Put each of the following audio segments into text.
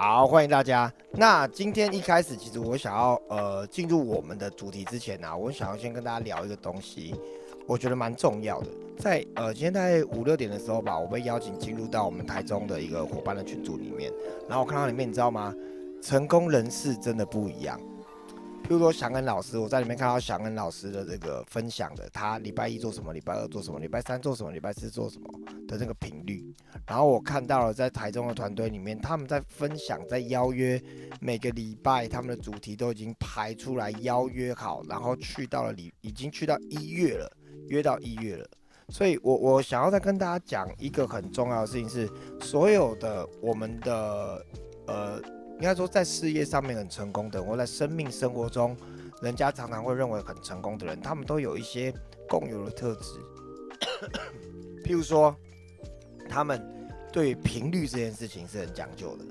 好，欢迎大家。那今天一开始，其实我想要呃进入我们的主题之前呢，我想要先跟大家聊一个东西，我觉得蛮重要的。在呃今天大概五六点的时候吧，我被邀请进入到我们台中的一个伙伴的群组里面，然后我看到里面，你知道吗？成功人士真的不一样。比如说祥恩老师，我在里面看到祥恩老师的这个分享的，他礼拜一做什么，礼拜二做什么，礼拜三做什么，礼拜四做什么的那个频率。然后我看到了在台中的团队里面，他们在分享，在邀约，每个礼拜他们的主题都已经排出来，邀约好，然后去到了里，已经去到一月了，约到一月了。所以我我想要再跟大家讲一个很重要的事情是，所有的我们的呃。应该说，在事业上面很成功的，或在生命生活中，人家常常会认为很成功的人，他们都有一些共有的特质。譬如说，他们对频率这件事情是很讲究的。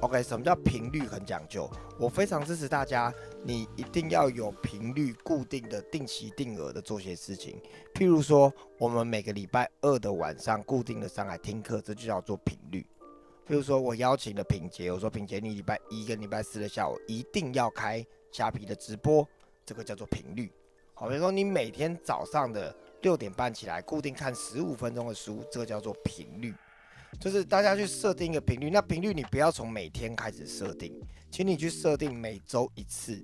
OK，什么叫频率很讲究？我非常支持大家，你一定要有频率固定的、定期定额的做些事情。譬如说，我们每个礼拜二的晚上固定的上来听课，这就叫做频率。比如说，我邀请了品杰，我说品杰，你礼拜一跟礼拜四的下午一定要开虾皮的直播，这个叫做频率。好，比如说你每天早上的六点半起来，固定看十五分钟的书，这个叫做频率。就是大家去设定一个频率，那频率你不要从每天开始设定，请你去设定每周一次，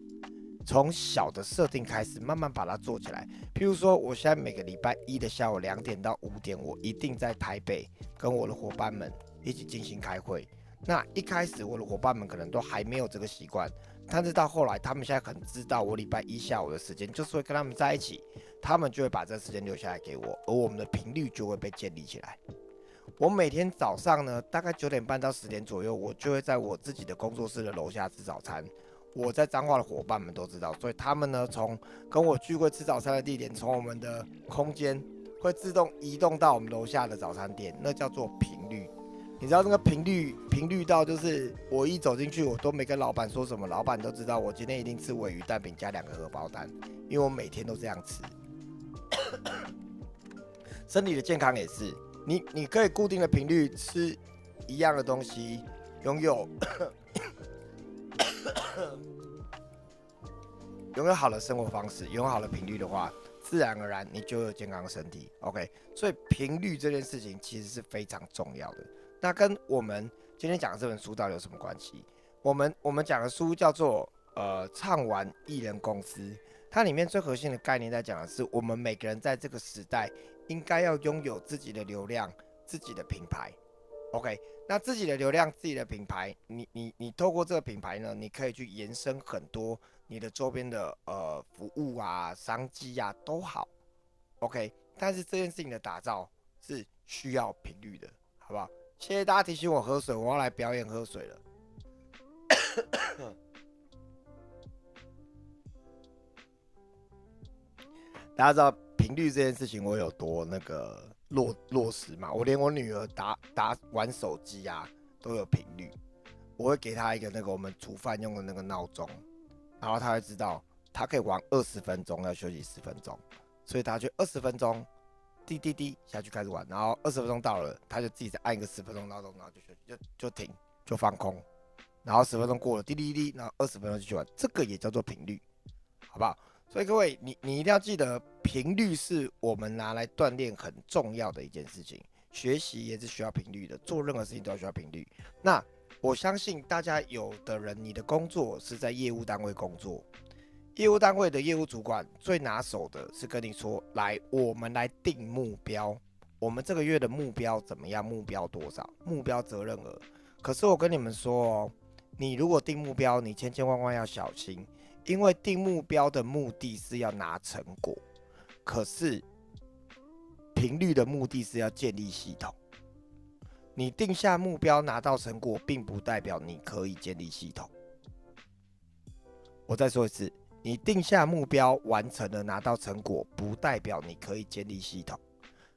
从小的设定开始，慢慢把它做起来。譬如说，我现在每个礼拜一的下午两点到五点，我一定在台北跟我的伙伴们。一起进行开会。那一开始我的伙伴们可能都还没有这个习惯，但是到后来，他们现在很知道我礼拜一下午的时间就是会跟他们在一起，他们就会把这个时间留下来给我，而我们的频率就会被建立起来。我每天早上呢，大概九点半到十点左右，我就会在我自己的工作室的楼下吃早餐。我在彰化的伙伴们都知道，所以他们呢，从跟我聚会吃早餐的地点，从我们的空间会自动移动到我们楼下的早餐店，那叫做频率。你知道那个频率频率到，就是我一走进去，我都没跟老板说什么，老板都知道我今天一定吃尾鱼蛋饼加两个荷包蛋，因为我每天都这样吃。身体的健康也是，你你可以固定的频率吃一样的东西，拥有 拥有好的生活方式，拥有好的频率的话。自然而然，你就有健康的身体。OK，所以频率这件事情其实是非常重要的。那跟我们今天讲的这本书到底有什么关系？我们我们讲的书叫做呃唱完艺人公司，它里面最核心的概念在讲的是，我们每个人在这个时代应该要拥有自己的流量、自己的品牌。OK，那自己的流量、自己的品牌，你你你透过这个品牌呢，你可以去延伸很多。你的周边的呃服务啊、商机啊都好，OK，但是这件事情的打造是需要频率的，好不好？谢谢大家提醒我喝水，我要来表演喝水了。大家知道频率这件事情我有多那个落落实嘛？我连我女儿打打玩手机啊都有频率，我会给她一个那个我们煮饭用的那个闹钟。然后她会知道，她可以玩二十分钟，要休息十分钟，所以她就二十分钟，滴滴滴下去开始玩，然后二十分钟到了，他就自己再按一个十分钟闹钟，然后就就就停，就放空，然后十分钟过了，滴滴滴，然后二十分钟继续玩，这个也叫做频率，好不好？所以各位，你你一定要记得，频率是我们拿来锻炼很重要的一件事情，学习也是需要频率的，做任何事情都要需要频率。那我相信大家有的人，你的工作是在业务单位工作，业务单位的业务主管最拿手的是跟你说：“来，我们来定目标，我们这个月的目标怎么样？目标多少？目标责任额。”可是我跟你们说哦，你如果定目标，你千千万万要小心，因为定目标的目的是要拿成果，可是频率的目的是要建立系统。你定下目标拿到成果，并不代表你可以建立系统。我再说一次，你定下目标完成了拿到成果，不代表你可以建立系统。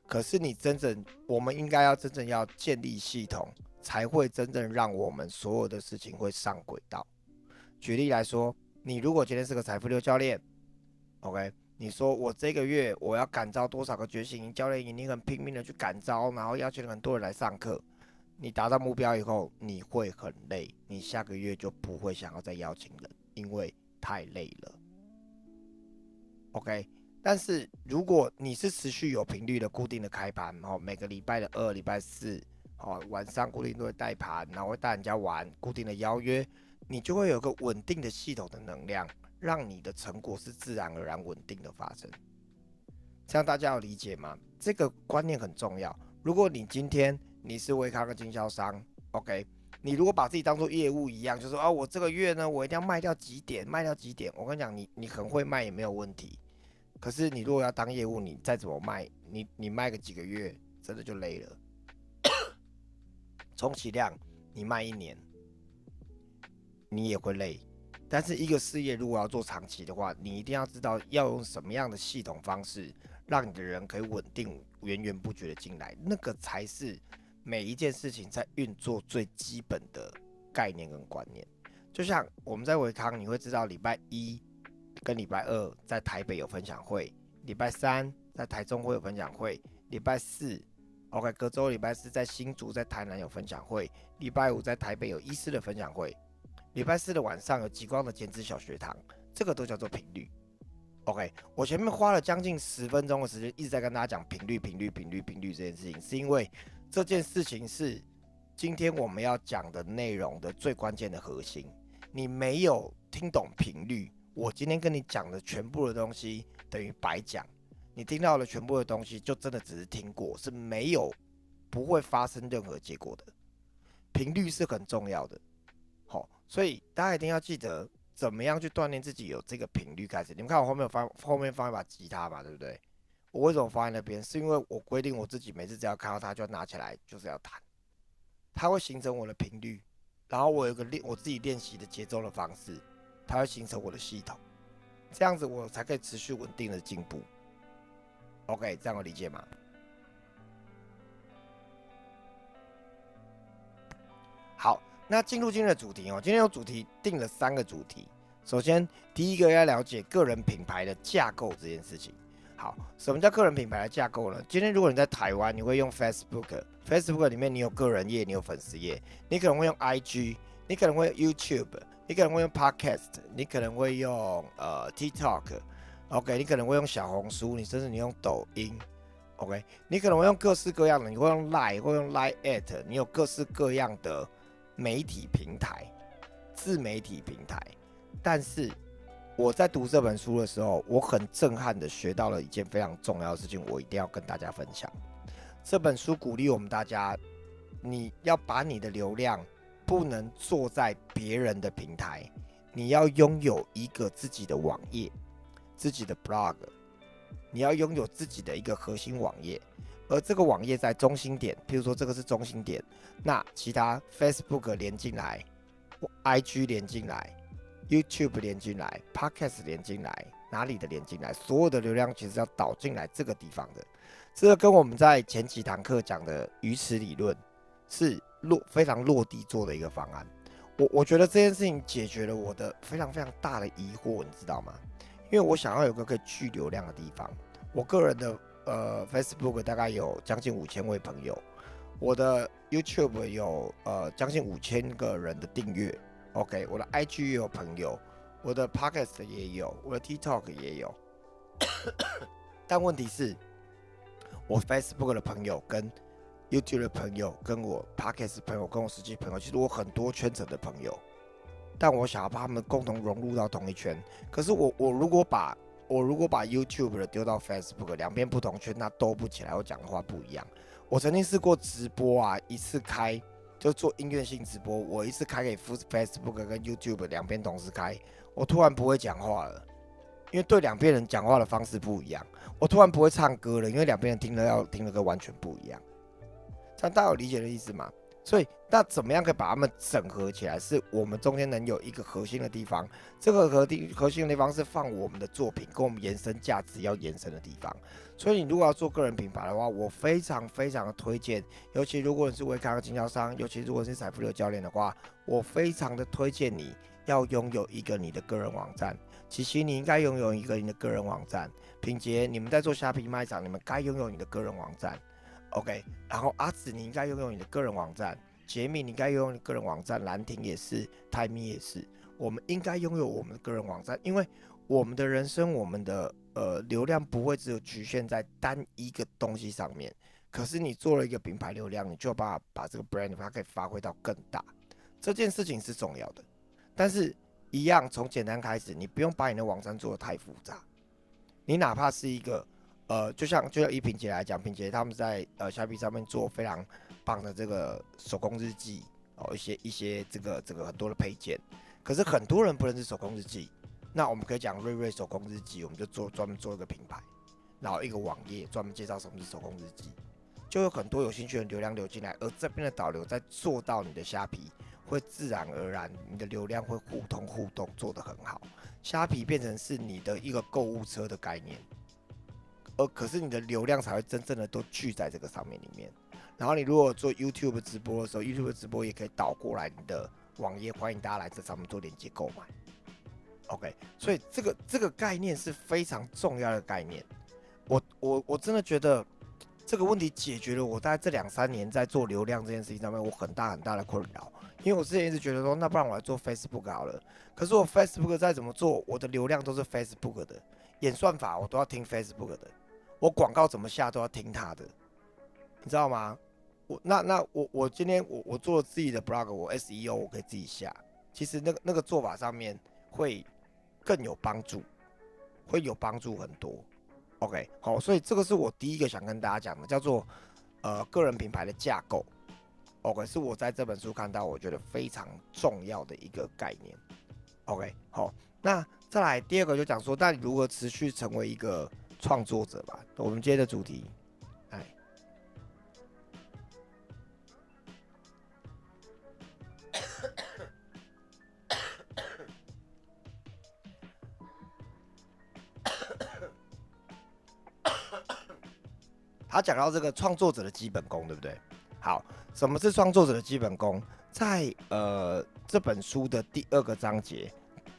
可是你真正，我们应该要真正要建立系统，才会真正让我们所有的事情会上轨道。举例来说，你如果今天是个财富流教练，OK。你说我这个月我要感召多少个觉醒营教练营？你很拼命的去感召，然后邀请很多人来上课。你达到目标以后，你会很累，你下个月就不会想要再邀请人，因为太累了。OK，但是如果你是持续有频率的固定的开盘，哦，每个礼拜的二、礼拜四，哦，晚上固定都会带盘，然后会带人家玩，固定的邀约，你就会有个稳定的系统的能量，让你的成果是自然而然稳定的发生。这样大家要理解吗？这个观念很重要。如果你今天你是维康的经销商，OK，你如果把自己当做业务一样，就说啊，我这个月呢，我一定要卖掉几点，卖掉几点。我跟你讲，你你很会卖也没有问题。可是你如果要当业务，你再怎么卖，你你卖个几个月，真的就累了。充其量你卖一年，你也会累。但是一个事业如果要做长期的话，你一定要知道要用什么样的系统方式。让你的人可以稳定、源源不绝的进来，那个才是每一件事情在运作最基本的概念跟观念。就像我们在维康，你会知道礼拜一跟礼拜二在台北有分享会，礼拜三在台中会有分享会，礼拜四，OK，隔周礼拜四在新竹、在台南有分享会，礼拜五在台北有医师的分享会，礼拜四的晚上有极光的减脂小学堂，这个都叫做频率。OK，我前面花了将近十分钟的时间，一直在跟大家讲频率、频率、频率、频率这件事情，是因为这件事情是今天我们要讲的内容的最关键的核心。你没有听懂频率，我今天跟你讲的全部的东西等于白讲。你听到了全部的东西，就真的只是听过，是没有不会发生任何结果的。频率是很重要的，好，所以大家一定要记得。怎么样去锻炼自己有这个频率开始？你们看我后面放后面放一把吉他吧，对不对？我为什么放在那边？是因为我规定我自己每次只要看到它就要拿起来，就是要弹。它会形成我的频率，然后我有个练我自己练习的节奏的方式，它会形成我的系统，这样子我才可以持续稳定的进步。OK，这样我理解吗？好。那进入今天的主题哦，今天有主题定了三个主题。首先，第一个要了解个人品牌的架构这件事情。好，什么叫个人品牌的架构呢？今天如果你在台湾，你会用 Facebook，Facebook 里面你有个人页，你有粉丝页，你可能会用 IG，你可能会用 YouTube，你可能会用 Podcast，你可能会用呃 TikTok，OK，你可能会用小红书，你甚至你用抖音，OK，你可能会用各式各样的，你会用 Line，会用 Line at，你有各式各样的。媒体平台、自媒体平台，但是我在读这本书的时候，我很震撼的学到了一件非常重要的事情，我一定要跟大家分享。这本书鼓励我们大家，你要把你的流量不能做在别人的平台，你要拥有一个自己的网页、自己的 blog，你要拥有自己的一个核心网页。而这个网页在中心点，譬如说这个是中心点，那其他 Facebook 连进来，IG 连进来，YouTube 连进来，Podcast 连进来，哪里的连进来，所有的流量其实要导进来这个地方的。这个跟我们在前几堂课讲的鱼池理论是落非常落地做的一个方案。我我觉得这件事情解决了我的非常非常大的疑惑，你知道吗？因为我想要有个可以聚流量的地方，我个人的。呃，Facebook 大概有将近五千位朋友，我的 YouTube 有呃将近五千个人的订阅，OK，我的 IG 也有朋友，我的 Podcast 也有，我的 TikTok 也有，但问题是，我 Facebook 的朋友跟 YouTube 的朋友，跟我 Podcast 朋友，跟我实际朋友，其实我很多圈层的朋友，但我想要把他们共同融入到同一圈，可是我我如果把我如果把 YouTube 的丢到 Facebook，两边不同圈，那都不起来。我讲的话不一样。我曾经试过直播啊，一次开就做音乐性直播，我一次开给 Facebook 跟 YouTube 两边同时开，我突然不会讲话了，因为对两边人讲话的方式不一样。我突然不会唱歌了，因为两边人听了要听的歌完全不一样。这样大家有理解的意思吗？所以，那怎么样可以把它们整合起来？是我们中间能有一个核心的地方。这个核地核心的地方是放我们的作品，跟我们延伸价值要延伸的地方。所以，你如果要做个人品牌的话，我非常非常的推荐。尤其如果你是微康的经销商，尤其如果是财富流教练的话，我非常的推荐你要拥有一个你的个人网站。其实你应该拥有一个你的个人网站。品杰，你们在做虾皮卖场，你们该拥有你的个人网站。OK，然后阿紫，你应该拥有你的个人网站。杰米，你应该拥有你个人网站，兰亭也是，泰米也是，我们应该拥有我们的个人网站，因为我们的人生，我们的呃流量不会只有局限在单一个东西上面。可是你做了一个品牌流量，你就把把这个 brand 它可以发挥到更大，这件事情是重要的。但是，一样从简单开始，你不用把你的网站做的太复杂。你哪怕是一个，呃，就像就像以品杰来讲，品杰他们在呃虾皮上面做非常棒的这个手工日记哦，一些一些这个这个很多的配件。可是很多人不认识手工日记，那我们可以讲瑞瑞手工日记，我们就做专门做一个品牌，然后一个网页专门介绍什么是手工日记。就有很多有兴趣的流量流进来，而这边的导流在做到你的虾皮，会自然而然，你的流量会互通互动，做得很好。虾皮变成是你的一个购物车的概念，可是你的流量才会真正的都聚在这个上面里面。然后你如果做 YouTube 直播的时候，YouTube 直播也可以导过来你的网页，欢迎大家来这上面做链接购买。OK，所以这个这个概念是非常重要的概念。我我我真的觉得。这个问题解决了，我在这两三年在做流量这件事情上面，我很大很大的困扰。因为我之前一直觉得说，那不然我来做 Facebook 好了。可是我 Facebook 再怎么做，我的流量都是 Facebook 的演算法，我都要听 Facebook 的。我广告怎么下都要听他的，你知道吗？我那那我我今天我我做自己的 blog，我 SEO 我可以自己下。其实那个那个做法上面会更有帮助，会有帮助很多。OK，好，所以这个是我第一个想跟大家讲的，叫做呃个人品牌的架构。OK，是我在这本书看到我觉得非常重要的一个概念。OK，好，那再来第二个就讲说，那你如何持续成为一个创作者吧？我们今天的主题。哎 他讲到这个创作者的基本功，对不对？好，什么是创作者的基本功？在呃这本书的第二个章节，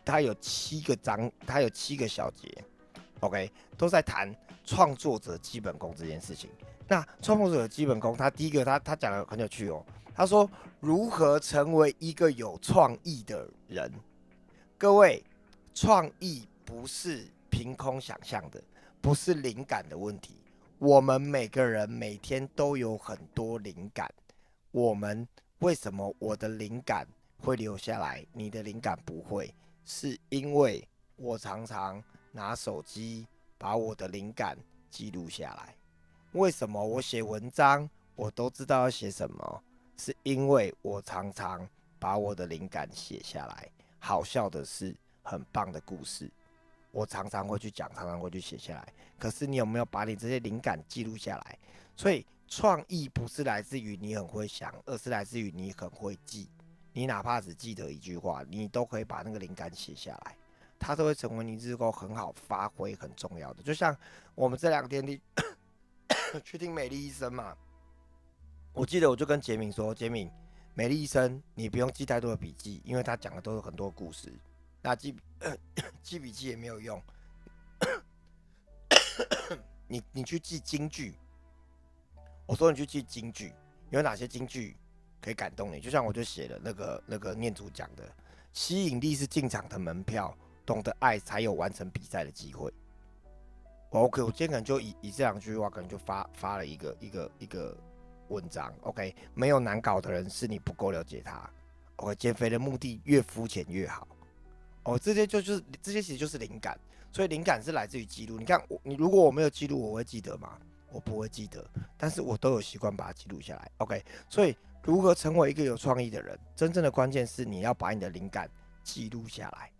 它有七个章，它有七个小节，OK，都在谈创作者基本功这件事情。那创作者基本功，他第一个，他他讲的很有趣哦。他说如何成为一个有创意的人？各位，创意不是凭空想象的，不是灵感的问题。我们每个人每天都有很多灵感，我们为什么我的灵感会留下来，你的灵感不会？是因为我常常拿手机把我的灵感记录下来。为什么我写文章我都知道要写什么？是因为我常常把我的灵感写下来。好笑的是，很棒的故事。我常常会去讲，常常会去写下来。可是你有没有把你这些灵感记录下来？所以创意不是来自于你很会想，而是来自于你很会记。你哪怕只记得一句话，你都可以把那个灵感写下来，它都会成为你日后很好发挥、很重要的。就像我们这两天你去听美丽医生嘛，我记得我就跟杰敏说：“杰敏，美丽医生，你不用记太多的笔记，因为他讲的都是很多故事。”那记记笔记也没有用，你你去记京剧，我说你去记京剧，有哪些京剧可以感动你？就像我就写了那个那个念祖讲的，吸引力是进场的门票，懂得爱才有完成比赛的机会。OK，我今天可能就以以这两句话，可能就发发了一个一个一个文章。OK，没有难搞的人是你不够了解他。OK，减肥的目的越肤浅越好。哦，这些就就是这些，其实就是灵感，所以灵感是来自于记录。你看我，你如果我没有记录，我会记得吗？我不会记得，但是我都有习惯把它记录下来。OK，所以如何成为一个有创意的人，真正的关键是你要把你的灵感记录下来。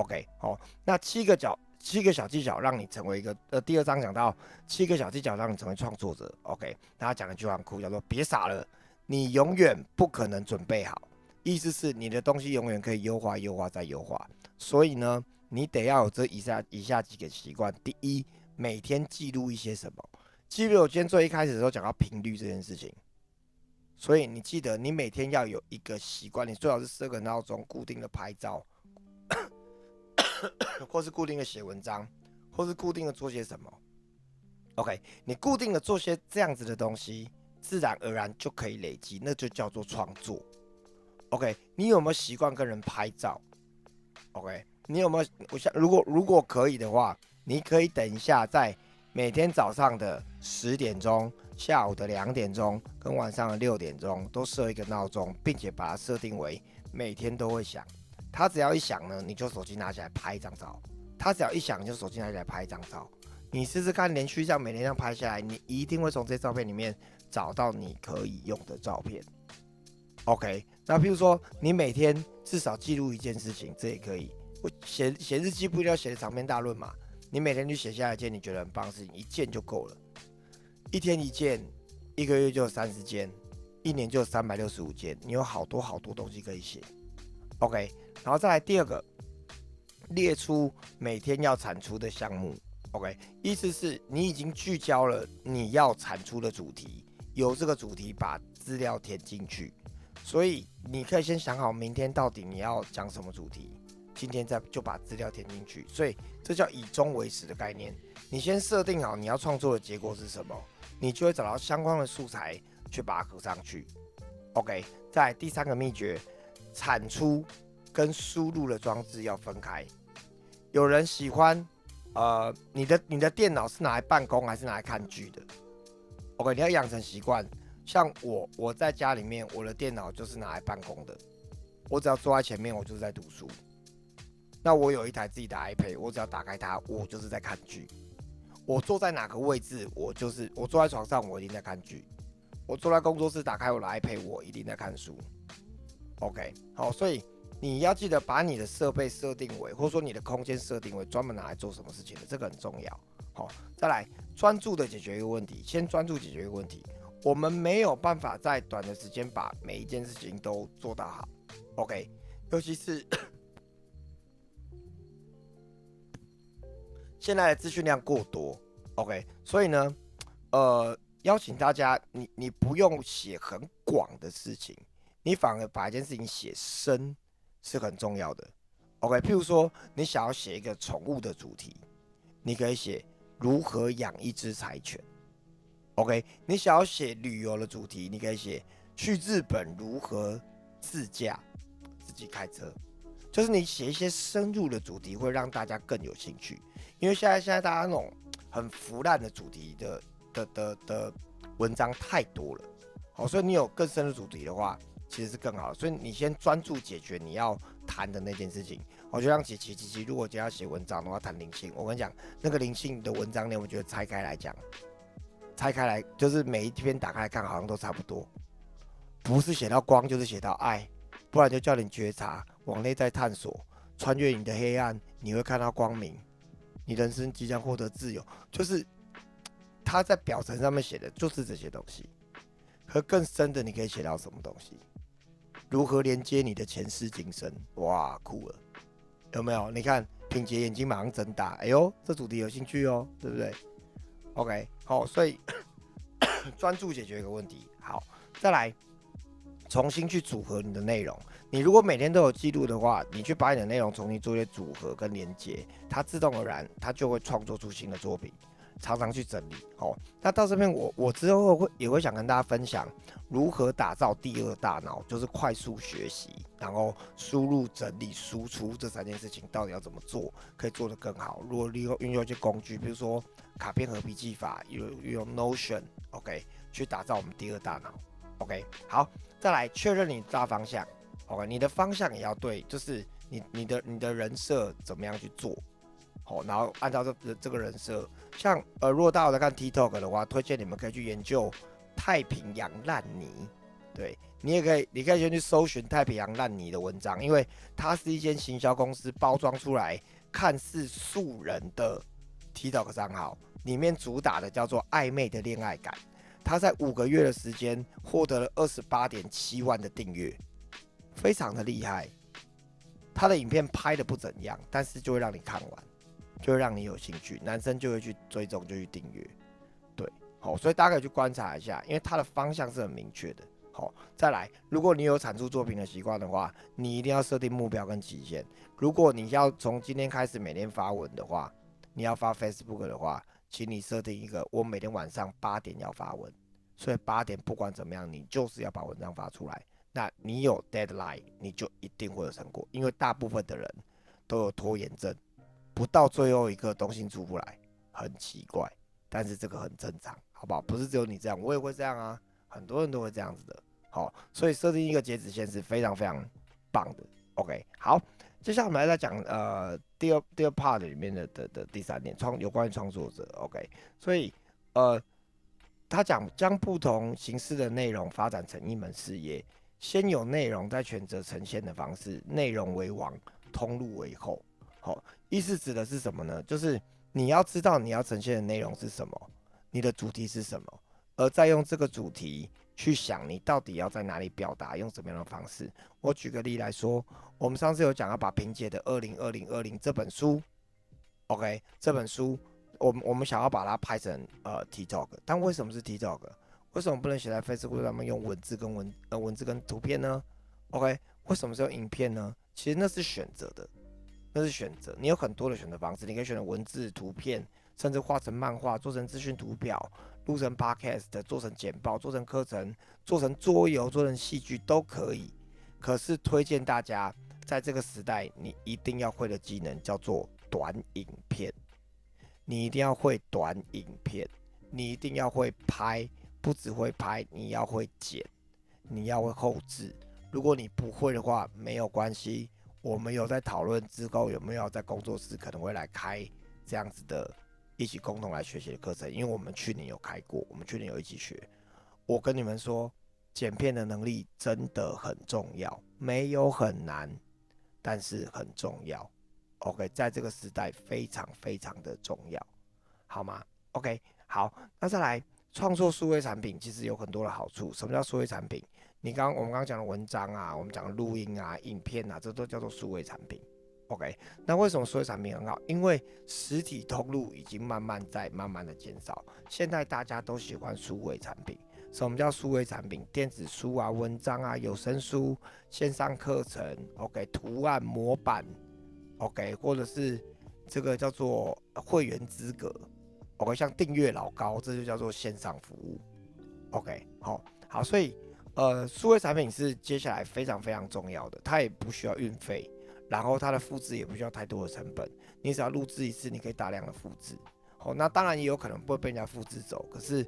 OK，好，那七个角，七个小技巧让你成为一个呃，第二章讲到七个小技巧让你成为创作者。OK，大家讲一句话很酷，叫做别傻了，你永远不可能准备好。意思是你的东西永远可以优化、优化再优化，所以呢，你得要有这以下以下几个习惯。第一，每天记录一些什么。记录我今天最一开始的时候讲到频率这件事情，所以你记得你每天要有一个习惯，你最好是设个闹钟，固定的拍照，或是固定的写文章，或是固定的做些什么。OK，你固定的做些这样子的东西，自然而然就可以累积，那就叫做创作。OK，你有没有习惯跟人拍照？OK，你有没有？我想，如果如果可以的话，你可以等一下，在每天早上的十点钟、下午的两点钟跟晚上的六点钟都设一个闹钟，并且把它设定为每天都会响。他只要一响呢，你就手机拿起来拍一张照。他只要一响，就手机拿起来拍一张照。你试试看，连续这样每天这样拍下来，你一定会从这些照片里面找到你可以用的照片。OK，那譬如说，你每天至少记录一件事情，这也可以。我写写日记不一定要写的长篇大论嘛，你每天就写下来一件你觉得很棒的事情，一件就够了。一天一件，一个月就三十件，一年就三百六十五件，你有好多好多东西可以写。OK，然后再来第二个，列出每天要产出的项目。OK，意思是你已经聚焦了你要产出的主题，由这个主题把资料填进去。所以你可以先想好明天到底你要讲什么主题，今天再就把资料填进去。所以这叫以终为始的概念。你先设定好你要创作的结果是什么，你就会找到相关的素材去把它合上去。OK，在第三个秘诀，产出跟输入的装置要分开。有人喜欢，呃，你的你的电脑是拿来办公还是拿来看剧的？OK，你要养成习惯。像我，我在家里面，我的电脑就是拿来办公的。我只要坐在前面，我就是在读书。那我有一台自己的 iPad，我只要打开它，我就是在看剧。我坐在哪个位置，我就是我坐在床上，我一定在看剧。我坐在工作室，打开我的 iPad，我一定在看书。OK，好，所以你要记得把你的设备设定为，或者说你的空间设定为专门拿来做什么事情的，这个很重要。好，再来专注的解决一个问题，先专注解决一个问题。我们没有办法在短的时间把每一件事情都做到好，OK？尤其是 现在的资讯量过多，OK？所以呢，呃，邀请大家，你你不用写很广的事情，你反而把一件事情写深是很重要的，OK？譬如说，你想要写一个宠物的主题，你可以写如何养一只柴犬。OK，你想要写旅游的主题，你可以写去日本如何自驾，自己开车，就是你写一些深入的主题，会让大家更有兴趣。因为现在现在大家那种很腐烂的主题的的的的文章太多了，好，所以你有更深的主题的话，其实是更好。所以你先专注解决你要谈的那件事情。我就像琪琪琪琪，如果今天要写文章的话，谈灵性，我跟你讲，那个灵性的文章呢，我觉得拆开来讲。拆开来，就是每一篇打开来看，好像都差不多，不是写到光，就是写到爱，不然就叫你觉察，往内在探索，穿越你的黑暗，你会看到光明，你人生即将获得自由。就是他在表层上面写的就是这些东西，和更深的，你可以写到什么东西？如何连接你的前世今生？哇，酷了，有没有？你看品杰眼睛马上睁大，哎呦，这主题有兴趣哦，对不对？OK，好，所以 专注解决一个问题。好，再来重新去组合你的内容。你如果每天都有记录的话，你去把你的内容重新做一些组合跟连接，它自动而然它就会创作出新的作品。常常去整理。好，那到这边我我之后会也会想跟大家分享如何打造第二大脑，就是快速学习，然后输入、整理、输出这三件事情到底要怎么做，可以做得更好。如果利用运用一些工具，比如说。卡片和笔记法，有用 Notion，OK，去打造我们第二大脑，OK，好，再来确认你大方向，OK，你的方向也要对，就是你你的你的人设怎么样去做，好，然后按照这这个人设，像呃，如果大家有在看 TikTok 的话，推荐你们可以去研究太平洋烂泥，对你也可以，你可以先去搜寻太平洋烂泥的文章，因为它是一间行销公司包装出来看似素人的 TikTok 账号。里面主打的叫做暧昧的恋爱感，他在五个月的时间获得了二十八点七万的订阅，非常的厉害。他的影片拍的不怎样，但是就会让你看完，就会让你有兴趣，男生就会去追踪，就去订阅。对，好，所以大家可以去观察一下，因为他的方向是很明确的。好，再来，如果你有产出作品的习惯的话，你一定要设定目标跟期限。如果你要从今天开始每天发文的话，你要发 Facebook 的话。请你设定一个，我每天晚上八点要发文，所以八点不管怎么样，你就是要把文章发出来。那你有 deadline，你就一定会有成果，因为大部分的人都有拖延症，不到最后一个东西出不来，很奇怪，但是这个很正常，好不好？不是只有你这样，我也会这样啊，很多人都会这样子的。好，所以设定一个截止线是非常非常棒的。OK，好，接下来我们来再讲呃第二第二 part 里面的的的第三点创有关于创作者。OK，所以呃他讲将不同形式的内容发展成一门事业，先有内容再选择呈现的方式，内容为王，通路为后。好，意思指的是什么呢？就是你要知道你要呈现的内容是什么，你的主题是什么，而再用这个主题。去想你到底要在哪里表达，用什么样的方式。我举个例来说，我们上次有讲要把萍姐的《二零二零二零》这本书，OK，这本书，我们我们想要把它拍成呃 TikTok，但为什么是 TikTok？为什么不能写在 Facebook 上面用文字跟文呃文字跟图片呢？OK，为什么是用影片呢？其实那是选择的，那是选择。你有很多的选择方式，你可以选择文字、图片，甚至画成漫画，做成资讯图表。录成 podcast，做成简报，做成课程，做成桌游，做成戏剧都可以。可是推荐大家，在这个时代，你一定要会的技能叫做短影片。你一定要会短影片，你一定要会拍，不只会拍，你要会剪，你要会后置。如果你不会的话，没有关系，我们有在讨论之后有没有在工作室可能会来开这样子的。一起共同来学习的课程，因为我们去年有开过，我们去年有一起学。我跟你们说，剪片的能力真的很重要，没有很难，但是很重要。OK，在这个时代非常非常的重要，好吗？OK，好，那再来创作数位产品，其实有很多的好处。什么叫数位产品？你刚我们刚刚讲的文章啊，我们讲的录音啊、影片啊，这都叫做数位产品。OK，那为什么数位产品很好？因为实体通路已经慢慢在慢慢的减少，现在大家都喜欢数位产品。什么叫数位产品？电子书啊、文章啊、有声书、线上课程，OK，图案模板，OK，或者是这个叫做会员资格，OK，像订阅老高，这就叫做线上服务，OK，好，好，所以呃，数位产品是接下来非常非常重要的，它也不需要运费。然后它的复制也不需要太多的成本，你只要录制一次，你可以大量的复制。好，那当然也有可能不会被人家复制走，可是，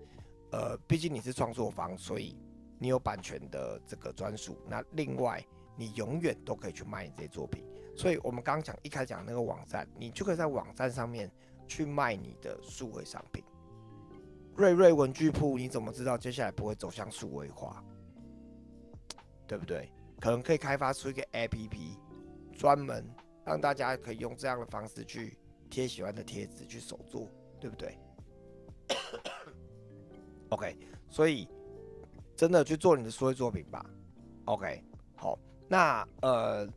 呃，毕竟你是创作方，所以你有版权的这个专属。那另外，你永远都可以去卖你这些作品。所以我们刚刚讲一开始讲那个网站，你就可以在网站上面去卖你的数位商品。瑞瑞文具铺，你怎么知道接下来不会走向数位化？对不对？可能可以开发出一个 APP。专门让大家可以用这样的方式去贴喜欢的贴纸，去手做，对不对？OK，所以真的去做你的所有作品吧。OK，好，那呃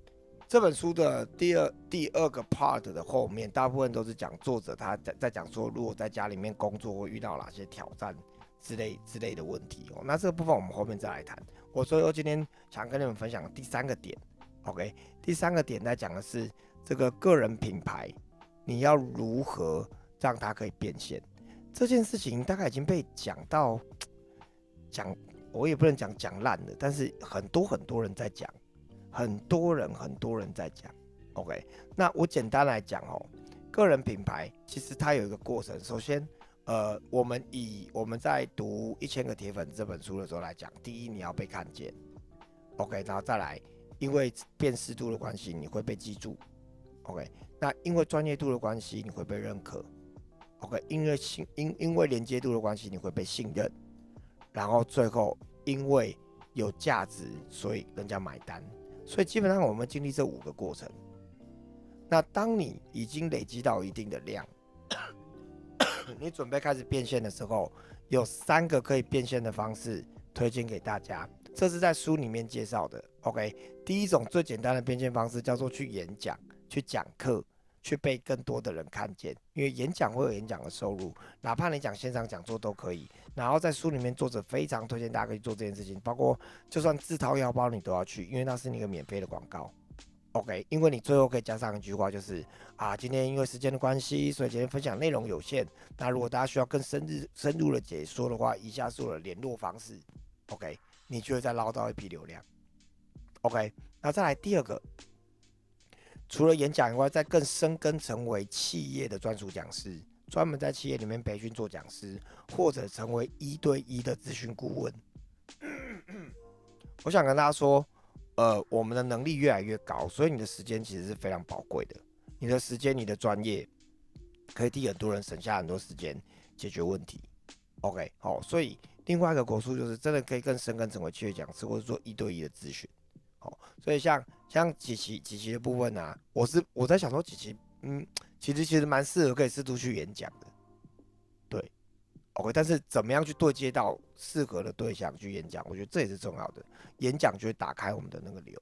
这本书的第二第二个 part 的后面，大部分都是讲作者他在在讲说，如果在家里面工作会遇到哪些挑战之类之类的问题哦。那这个部分我们后面再来谈。我所以我今天想跟你们分享第三个点。OK，第三个点在讲的是这个个人品牌，你要如何让它可以变现？这件事情大概已经被讲到讲，我也不能讲讲烂了，但是很多很多人在讲，很多人很多人在讲。OK，那我简单来讲哦，个人品牌其实它有一个过程。首先，呃，我们以我们在读《一千个铁粉》这本书的时候来讲，第一你要被看见，OK，然后再来。因为辨识度的关系，你会被记住，OK？那因为专业度的关系，你会被认可，OK？因为信因因为连接度的关系，你会被信任，然后最后因为有价值，所以人家买单。所以基本上我们经历这五个过程。那当你已经累积到一定的量，你准备开始变现的时候，有三个可以变现的方式推荐给大家。这是在书里面介绍的。OK，第一种最简单的变现方式叫做去演讲、去讲课、去被更多的人看见。因为演讲会有演讲的收入，哪怕你讲线上讲座都可以。然后在书里面，作者非常推荐大家可以做这件事情，包括就算自掏腰包你都要去，因为那是你一个免费的广告。OK，因为你最后可以加上一句话，就是啊，今天因为时间的关系，所以今天分享内容有限。那如果大家需要更深入深入的解说的话，以下是我的联络方式。OK，你就会再捞到一批流量。OK，那再来第二个，除了演讲以外，再更深耕成为企业的专属讲师，专门在企业里面培训做讲师，或者成为一对一的咨询顾问。我想跟大家说。呃，我们的能力越来越高，所以你的时间其实是非常宝贵的。你的时间、你的专业，可以替很多人省下很多时间解决问题。OK，好，所以另外一个果树就是真的可以更深耕成为企业讲师，或者做一对一的咨询。好，所以像像几期几期的部分呢，我是我在想说几期，嗯，其实其实蛮适合可以适度去演讲的。OK，但是怎么样去对接到适合的对象去演讲，我觉得这也是重要的。演讲就会打开我们的那个流。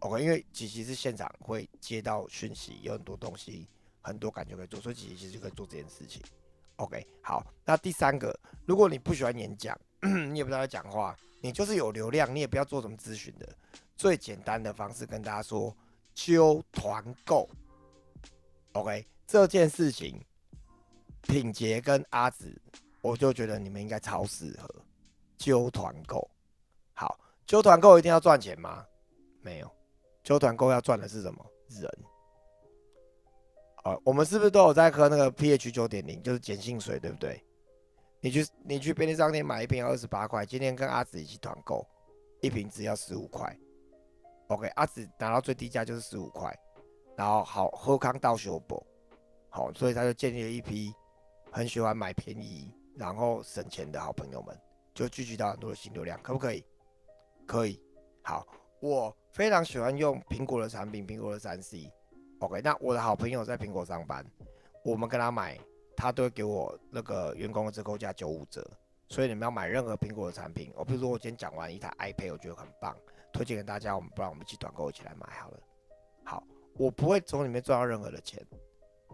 OK，因为琪琪是现场会接到讯息，有很多东西，很多感觉可以做，所以琪琪其实就可以做这件事情。OK，好，那第三个，如果你不喜欢演讲，你也不知道讲话，你就是有流量，你也不要做什么咨询的，最简单的方式跟大家说，揪团购。OK，这件事情。品杰跟阿紫，我就觉得你们应该超适合揪团购。好，揪团购一定要赚钱吗？没有，揪团购要赚的是什么？人。哦，我们是不是都有在喝那个 pH 九点零，就是碱性水，对不对？你去你去便利商店买一瓶要二十八块，今天跟阿紫一起团购，一瓶只要十五块。OK，阿紫拿到最低价就是十五块，然后好喝康到修补，好，所以他就建立了一批。很喜欢买便宜然后省钱的好朋友们，就聚集到很多的新流量，可不可以？可以。好，我非常喜欢用苹果的产品，苹果的三 C。OK，那我的好朋友在苹果上班，我们跟他买，他都会给我那个员工的折扣价九五折。所以你们要买任何苹果的产品，我比如说我今天讲完一台 iPad，我觉得很棒，推荐给大家，我们不然我们一起团购一起来买好了。好，我不会从里面赚到任何的钱，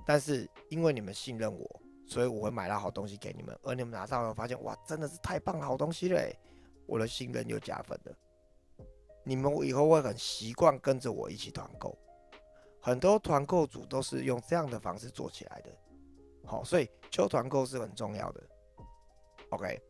但是因为你们信任我。所以我会买到好东西给你们，而你们拿到后发现，哇，真的是太棒好东西嘞！我的信任又加分了。你们以后会很习惯跟着我一起团购，很多团购组都是用这样的方式做起来的。好，所以秋团购是很重要的。OK，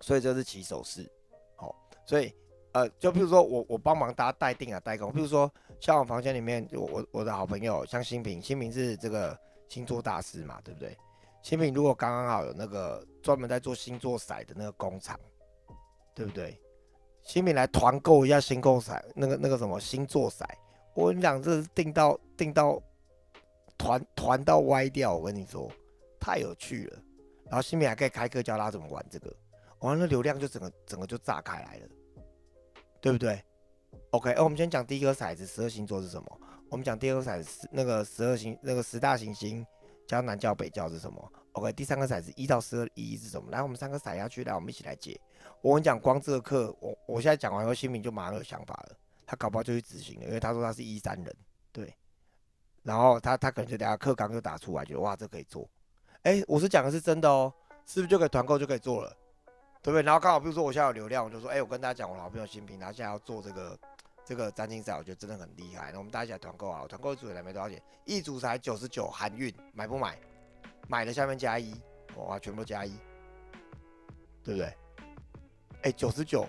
所以这是起手式。好，所以呃，就比如说我我帮忙大家代订啊代购，比如说像我房间里面，我我我的好朋友像新平，新平是这个。星座大师嘛，对不对？新品如果刚刚好有那个专门在做星座骰的那个工厂，对不对？新品来团购一下星座骰，那个那个什么星座骰，我跟你讲，这是定到定到团团到歪掉，我跟你说，太有趣了。然后新品还可以开课教大家怎么玩这个，完了流量就整个整个就炸开来了，对不对？OK，哎，我们先讲第一个骰子，十二星座是什么？我们讲第二个骰子，那个十二行，那个十大行星加南教北教是什么？OK，第三个骰子一到十二一是什么？来，我们三个骰下去，来，我们一起来解。我跟你讲，光这个课，我我现在讲完后，新民就马上有想法了，他搞不好就去执行了，因为他说他是一三人，对。然后他他可能就等下课纲就打出来，觉得哇，这可以做。哎，我是讲的是真的哦，是不是就可以团购就可以做了？对不对？然后刚好比如说我现在有流量，我就说，哎，我跟大家讲，我老朋友新平，他现在要做这个。这个占星赛我觉得真的很厉害，那我们大家一起来团购啊！团购一组来没多少钱，一组才九十九含运，买不买？买的下面加一，哇，全部加一，对不对？哎，九十九，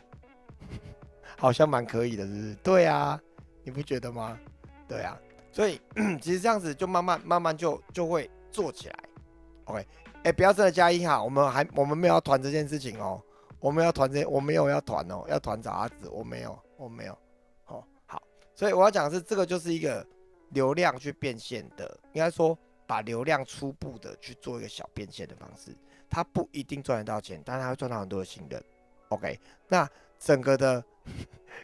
好像蛮可以的，是不是？对啊，你不觉得吗？对啊，所以 其实这样子就慢慢慢慢就就会做起来。OK，哎，不要真的加一哈，我们还我们没有要团这件事情哦，我们要团这，我没有要团哦，要团找阿紫，我没有，我没有。哦，好所以我要讲的是，这个就是一个流量去变现的，应该说把流量初步的去做一个小变现的方式，它不一定赚得到钱，但是它会赚到很多的信任。OK，那整个的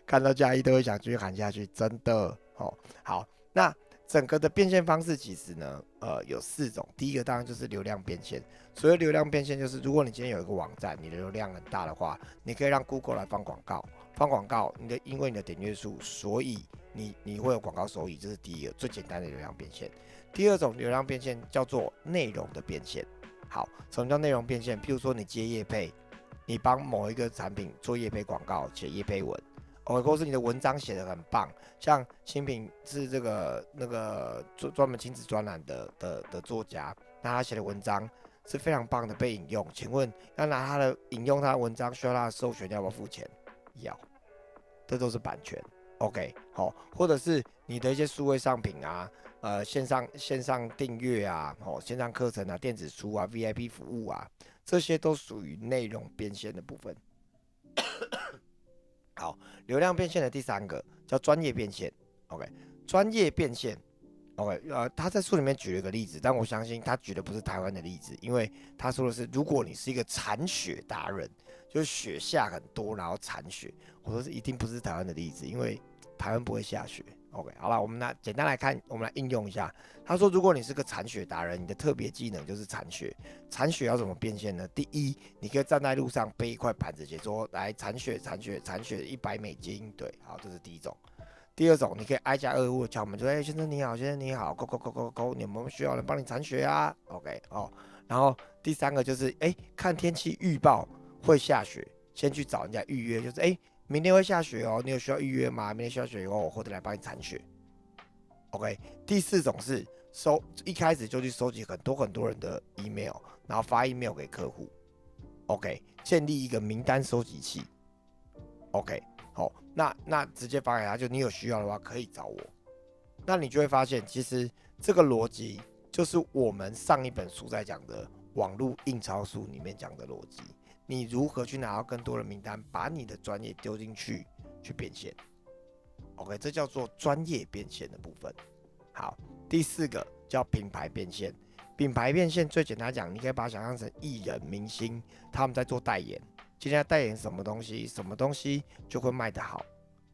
看到加一都会想继续喊下去，真的哦。好，那整个的变现方式其实呢，呃，有四种。第一个当然就是流量变现，所谓流量变现就是，如果你今天有一个网站，你的流量很大的话，你可以让 Google 来放广告，放广告，你的因为你的点阅数，所以你你会有广告收益，这是第一个最简单的流量变现。第二种流量变现叫做内容的变现。好，什么叫内容变现？譬如说你接业配，你帮某一个产品做业配广告，写业配文哦或是你的文章写的很棒，像新品是这个那个专专门亲子专栏的的的作家，那他写的文章是非常棒的，被引用。请问要拿他的引用他的文章需要他的授权要不要付钱？要，这都是版权。OK，好，或者是你的一些数位商品啊，呃，线上线上订阅啊，哦，线上课程啊，电子书啊，VIP 服务啊，这些都属于内容变现的部分。好，流量变现的第三个叫专业变现。OK，专业变现。OK，呃，他在书里面举了一个例子，但我相信他举的不是台湾的例子，因为他说的是，如果你是一个铲雪达人，就雪下很多，然后铲雪，我说是一定不是台湾的例子，因为。台湾不会下雪，OK，好了，我们来简单来看，我们来应用一下。他说，如果你是个铲雪达人，你的特别技能就是铲雪。铲雪要怎么变现呢？第一，你可以站在路上背一块板子，写说来铲雪，铲雪，铲雪，一百美金。对，好，这是第一种。第二种，你可以挨家挨户敲门，说，哎，先生你好，先生你好，勾勾勾勾勾，你有没需要人帮你铲雪啊？OK，哦，然后第三个就是，哎，看天气预报会下雪，先去找人家预约，就是，哎。明天会下雪哦，你有需要预约吗？明天下雪以后，我或者来帮你铲雪。OK，第四种是收一开始就去收集很多很多人的 email，然后发 email 给客户。OK，建立一个名单收集器。OK，好，那那直接发给他，就你有需要的话可以找我。那你就会发现，其实这个逻辑就是我们上一本书在讲的网络印钞术里面讲的逻辑。你如何去拿到更多的名单，把你的专业丢进去去变现？OK，这叫做专业变现的部分。好，第四个叫品牌变现。品牌变现最简单讲，你可以把它想象成艺人、明星他们在做代言。今天代言什么东西，什么东西就会卖得好。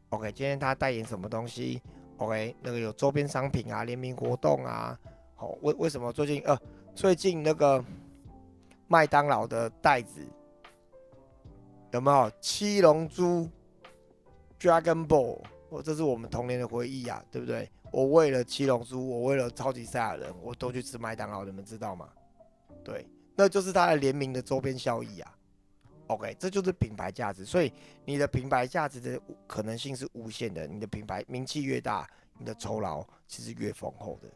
OK，今天他代言什么东西？OK，那个有周边商品啊，联名活动啊。好，为为什么最近呃，最近那个麦当劳的袋子？有没有七龙珠？Dragon Ball，哦，这是我们童年的回忆啊，对不对？我为了七龙珠，我为了超级赛亚人，我都去吃麦当劳，你们知道吗？对，那就是它的联名的周边效益啊。OK，这就是品牌价值，所以你的品牌价值的可能性是无限的。你的品牌名气越大，你的酬劳其实越丰厚的。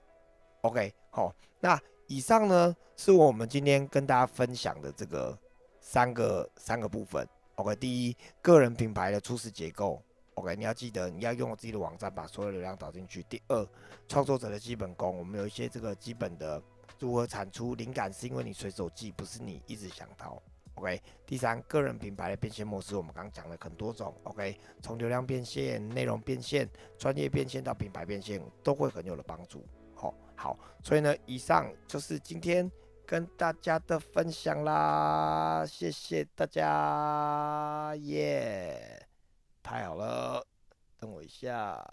OK，好，那以上呢是我们今天跟大家分享的这个三个三个部分。OK，第一，个人品牌的初始结构。OK，你要记得，你要用我自己的网站把所有流量导进去。第二，创作者的基本功，我们有一些这个基本的如何产出灵感，是因为你随手记，不是你一直想到。OK，第三，个人品牌的变现模式，我们刚刚讲了很多种。OK，从流量变现、内容变现、专业变现到品牌变现，都会很有的帮助。好，好，所以呢，以上就是今天。跟大家的分享啦，谢谢大家，耶，太好了，等我一下。